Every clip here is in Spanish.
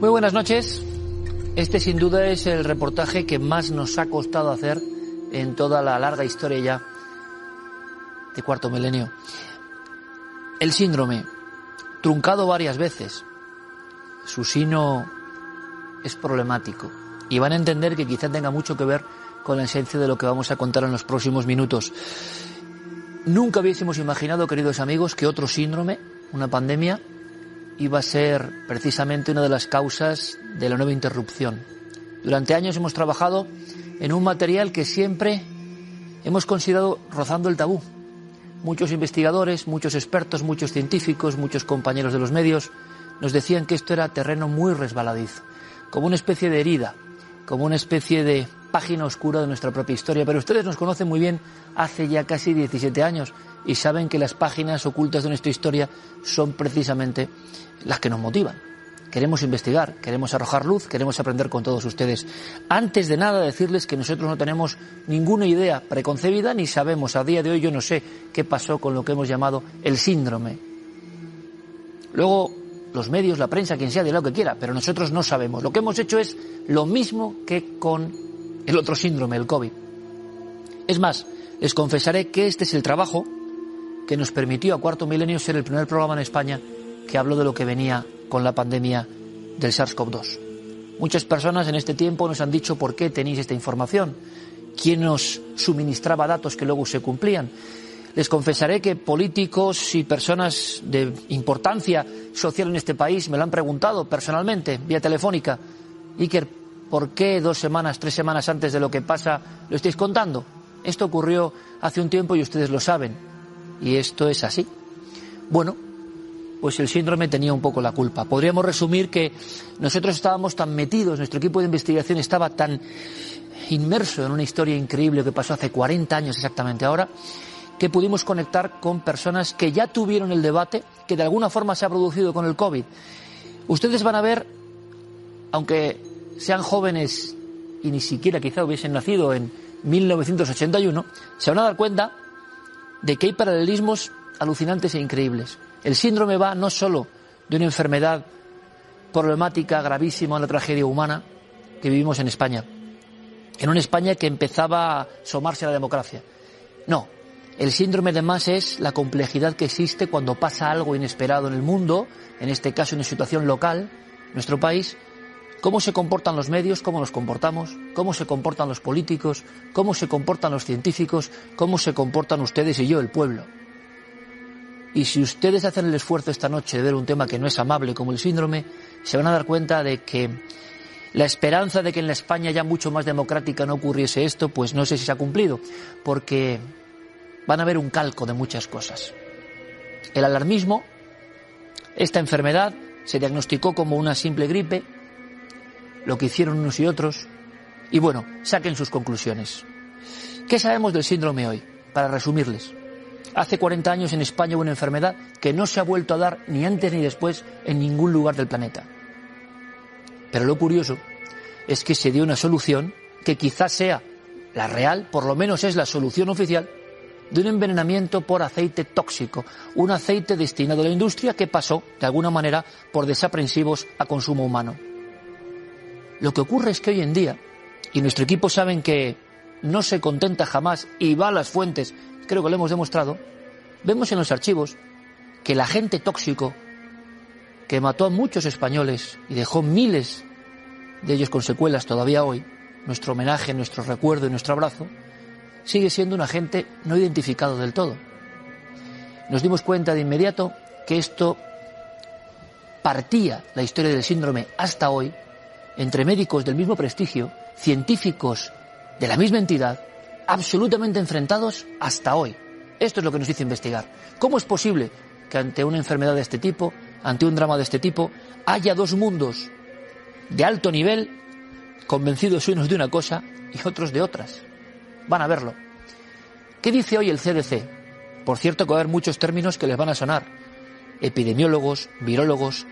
Muy buenas noches. Este sin duda es el reportaje que más nos ha costado hacer en toda la larga historia ya de cuarto milenio. El síndrome, truncado varias veces, su sino es problemático y van a entender que quizá tenga mucho que ver con la esencia de lo que vamos a contar en los próximos minutos. Nunca hubiésemos imaginado, queridos amigos, que otro síndrome, una pandemia, iba a ser precisamente una de las causas de la nueva interrupción. Durante años hemos trabajado en un material que siempre hemos considerado rozando el tabú. Muchos investigadores, muchos expertos, muchos científicos, muchos compañeros de los medios nos decían que esto era terreno muy resbaladizo, como una especie de herida, como una especie de página oscura de nuestra propia historia. Pero ustedes nos conocen muy bien hace ya casi 17 años y saben que las páginas ocultas de nuestra historia son precisamente las que nos motivan. Queremos investigar, queremos arrojar luz, queremos aprender con todos ustedes. Antes de nada decirles que nosotros no tenemos ninguna idea preconcebida ni sabemos, a día de hoy yo no sé qué pasó con lo que hemos llamado el síndrome. Luego los medios, la prensa, quien sea, de lo que quiera, pero nosotros no sabemos. Lo que hemos hecho es lo mismo que con el otro síndrome, el COVID. Es más, les confesaré que este es el trabajo que nos permitió a Cuarto Milenio ser el primer programa en España que habló de lo que venía con la pandemia del SARS-CoV-2. Muchas personas en este tiempo nos han dicho por qué tenéis esta información, quién nos suministraba datos que luego se cumplían. Les confesaré que políticos y personas de importancia social en este país me lo han preguntado personalmente, vía telefónica. Iker, ¿por qué dos semanas, tres semanas antes de lo que pasa lo estáis contando? Esto ocurrió hace un tiempo y ustedes lo saben. Y esto es así. Bueno, pues el síndrome tenía un poco la culpa. Podríamos resumir que nosotros estábamos tan metidos, nuestro equipo de investigación estaba tan inmerso en una historia increíble que pasó hace 40 años exactamente ahora, que pudimos conectar con personas que ya tuvieron el debate que de alguna forma se ha producido con el COVID. Ustedes van a ver, aunque sean jóvenes y ni siquiera quizá hubiesen nacido en 1981, se van a dar cuenta de que hay paralelismos alucinantes e increíbles. El síndrome va no solo de una enfermedad problemática, gravísima, una tragedia humana que vivimos en España, en una España que empezaba a asomarse a la democracia. No, el síndrome además es la complejidad que existe cuando pasa algo inesperado en el mundo, en este caso una situación local, nuestro país, cómo se comportan los medios, cómo nos comportamos, cómo se comportan los políticos, cómo se comportan los científicos, cómo se comportan ustedes y yo, el pueblo. Y si ustedes hacen el esfuerzo esta noche de ver un tema que no es amable como el síndrome, se van a dar cuenta de que la esperanza de que en la España ya mucho más democrática no ocurriese esto, pues no sé si se ha cumplido, porque van a ver un calco de muchas cosas. El alarmismo, esta enfermedad se diagnosticó como una simple gripe, lo que hicieron unos y otros, y bueno, saquen sus conclusiones. ¿Qué sabemos del síndrome hoy? Para resumirles. Hace 40 años en España hubo una enfermedad que no se ha vuelto a dar ni antes ni después en ningún lugar del planeta. Pero lo curioso es que se dio una solución que quizás sea la real, por lo menos es la solución oficial, de un envenenamiento por aceite tóxico, un aceite destinado a la industria que pasó, de alguna manera, por desaprensivos a consumo humano. Lo que ocurre es que hoy en día, y nuestro equipo saben que no se contenta jamás y va a las fuentes, creo que lo hemos demostrado, vemos en los archivos que el agente tóxico que mató a muchos españoles y dejó miles de ellos con secuelas todavía hoy, nuestro homenaje, nuestro recuerdo y nuestro abrazo, sigue siendo un agente no identificado del todo. Nos dimos cuenta de inmediato que esto partía la historia del síndrome hasta hoy entre médicos del mismo prestigio, científicos de la misma entidad, absolutamente enfrentados hasta hoy. Esto es lo que nos hizo investigar. ¿Cómo es posible que ante una enfermedad de este tipo, ante un drama de este tipo, haya dos mundos de alto nivel convencidos unos de una cosa y otros de otras? Van a verlo. ¿Qué dice hoy el CDC? Por cierto, que va a haber muchos términos que les van a sonar. Epidemiólogos, virólogos,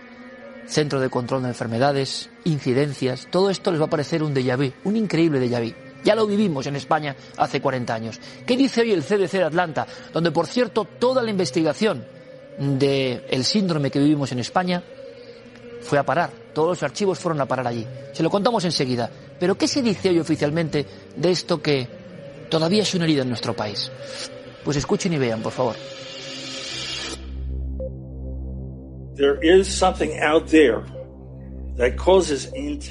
centro de control de enfermedades, incidencias, todo esto les va a parecer un déjà vu, un increíble déjà vu. Ya lo vivimos en España hace 40 años. ¿Qué dice hoy el CDC de Atlanta? Donde, por cierto, toda la investigación del síndrome que vivimos en España fue a parar. Todos los archivos fueron a parar allí. Se lo contamos enseguida. Pero ¿qué se dice hoy oficialmente de esto que todavía es una herida en nuestro país? Pues escuchen y vean, por favor.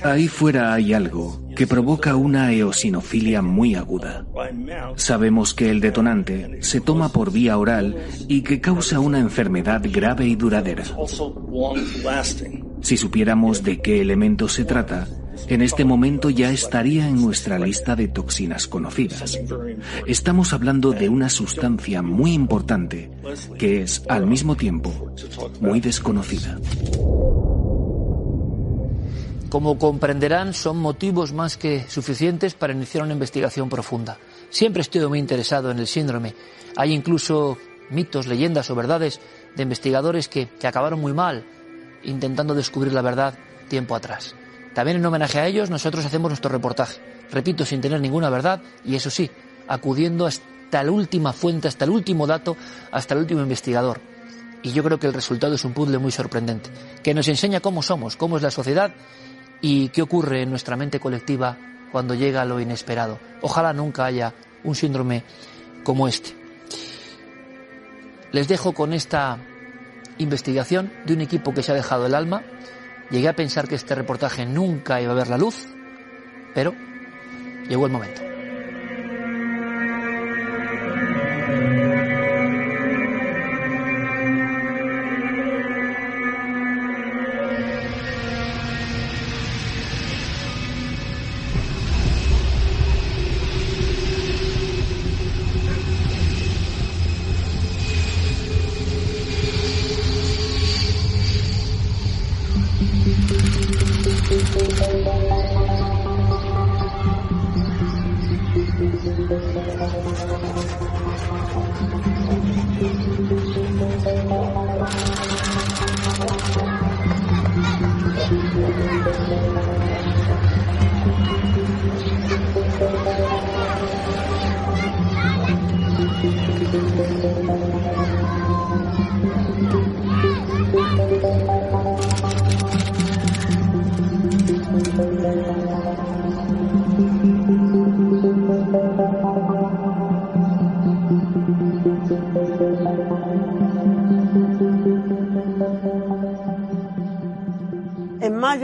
Ahí fuera hay algo que provoca una eosinofilia muy aguda. Sabemos que el detonante se toma por vía oral y que causa una enfermedad grave y duradera. Si supiéramos de qué elemento se trata, en este momento ya estaría en nuestra lista de toxinas conocidas. Estamos hablando de una sustancia muy importante que es, al mismo tiempo, muy desconocida. Como comprenderán, son motivos más que suficientes para iniciar una investigación profunda. Siempre estoy muy interesado en el síndrome. Hay incluso mitos, leyendas o verdades de investigadores que, que acabaron muy mal intentando descubrir la verdad tiempo atrás. También en homenaje a ellos nosotros hacemos nuestro reportaje. Repito, sin tener ninguna verdad y eso sí, acudiendo hasta la última fuente, hasta el último dato, hasta el último investigador. Y yo creo que el resultado es un puzzle muy sorprendente, que nos enseña cómo somos, cómo es la sociedad y qué ocurre en nuestra mente colectiva cuando llega lo inesperado. Ojalá nunca haya un síndrome como este. Les dejo con esta investigación de un equipo que se ha dejado el alma. Llegué a pensar que este reportaje nunca iba a ver la luz, pero llegó el momento.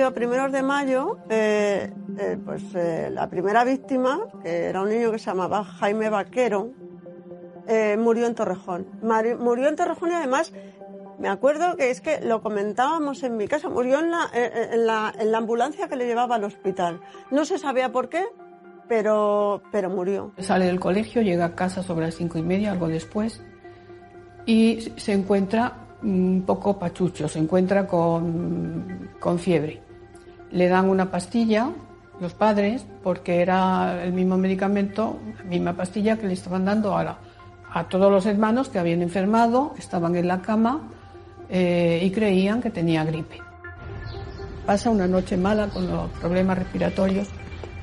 Mayo, primeros de mayo, eh, eh, pues eh, la primera víctima, era un niño que se llamaba Jaime Vaquero, murió en Torrejón. Murió en Torrejón y además me acuerdo que es que lo comentábamos en mi casa, murió en la, en la, en la ambulancia que le llevaba al hospital. No se sabía por qué, pero, pero murió. Sale del colegio, llega a casa sobre las cinco y media, algo después, y se encuentra un poco pachucho, se encuentra con, con fiebre. Le dan una pastilla, los padres, porque era el mismo medicamento, la misma pastilla que le estaban dando a, a todos los hermanos que habían enfermado, estaban en la cama eh, y creían que tenía gripe. Pasa una noche mala con los problemas respiratorios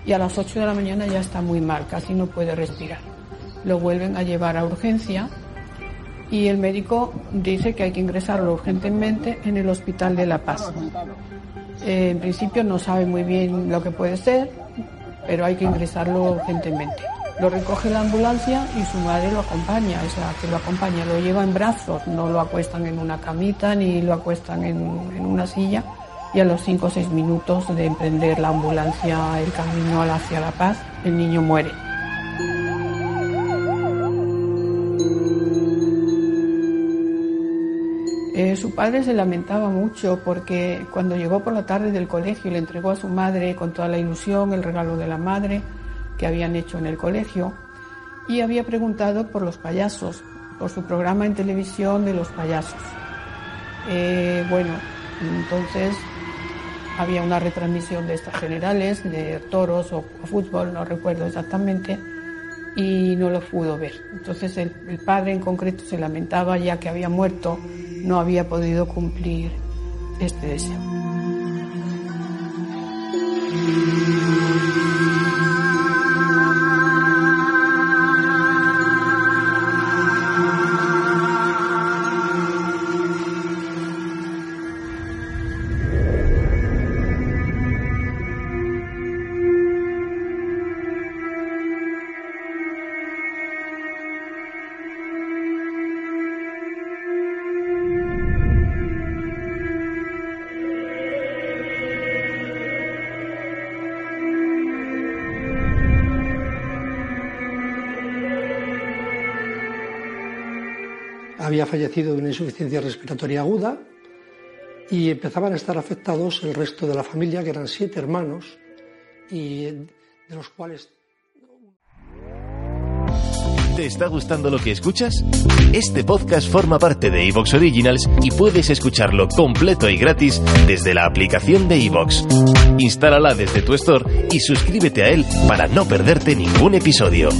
y a las 8 de la mañana ya está muy mal, casi no puede respirar. Lo vuelven a llevar a urgencia y el médico dice que hay que ingresarlo urgentemente en el Hospital de La Paz. Eh, en principio no sabe muy bien lo que puede ser, pero hay que ingresarlo urgentemente. Lo recoge la ambulancia y su madre lo acompaña, es la que lo acompaña, lo lleva en brazos, no lo acuestan en una camita ni lo acuestan en, en una silla y a los 5 o 6 minutos de emprender la ambulancia el camino hacia la paz, el niño muere. Su padre se lamentaba mucho porque cuando llegó por la tarde del colegio le entregó a su madre con toda la ilusión el regalo de la madre que habían hecho en el colegio y había preguntado por los payasos, por su programa en televisión de los payasos. Eh, bueno, entonces había una retransmisión de estas generales, de toros o, fútbol, no recuerdo exactamente, y no lo pudo ver. Entonces el, el padre en concreto se lamentaba ya que había muerto no había podido cumplir este deseo. Había fallecido de una insuficiencia respiratoria aguda y empezaban a estar afectados el resto de la familia, que eran siete hermanos, y de los cuales... ¿Te está gustando lo que escuchas? Este podcast forma parte de Evox Originals y puedes escucharlo completo y gratis desde la aplicación de Evox. Instálala desde tu store y suscríbete a él para no perderte ningún episodio.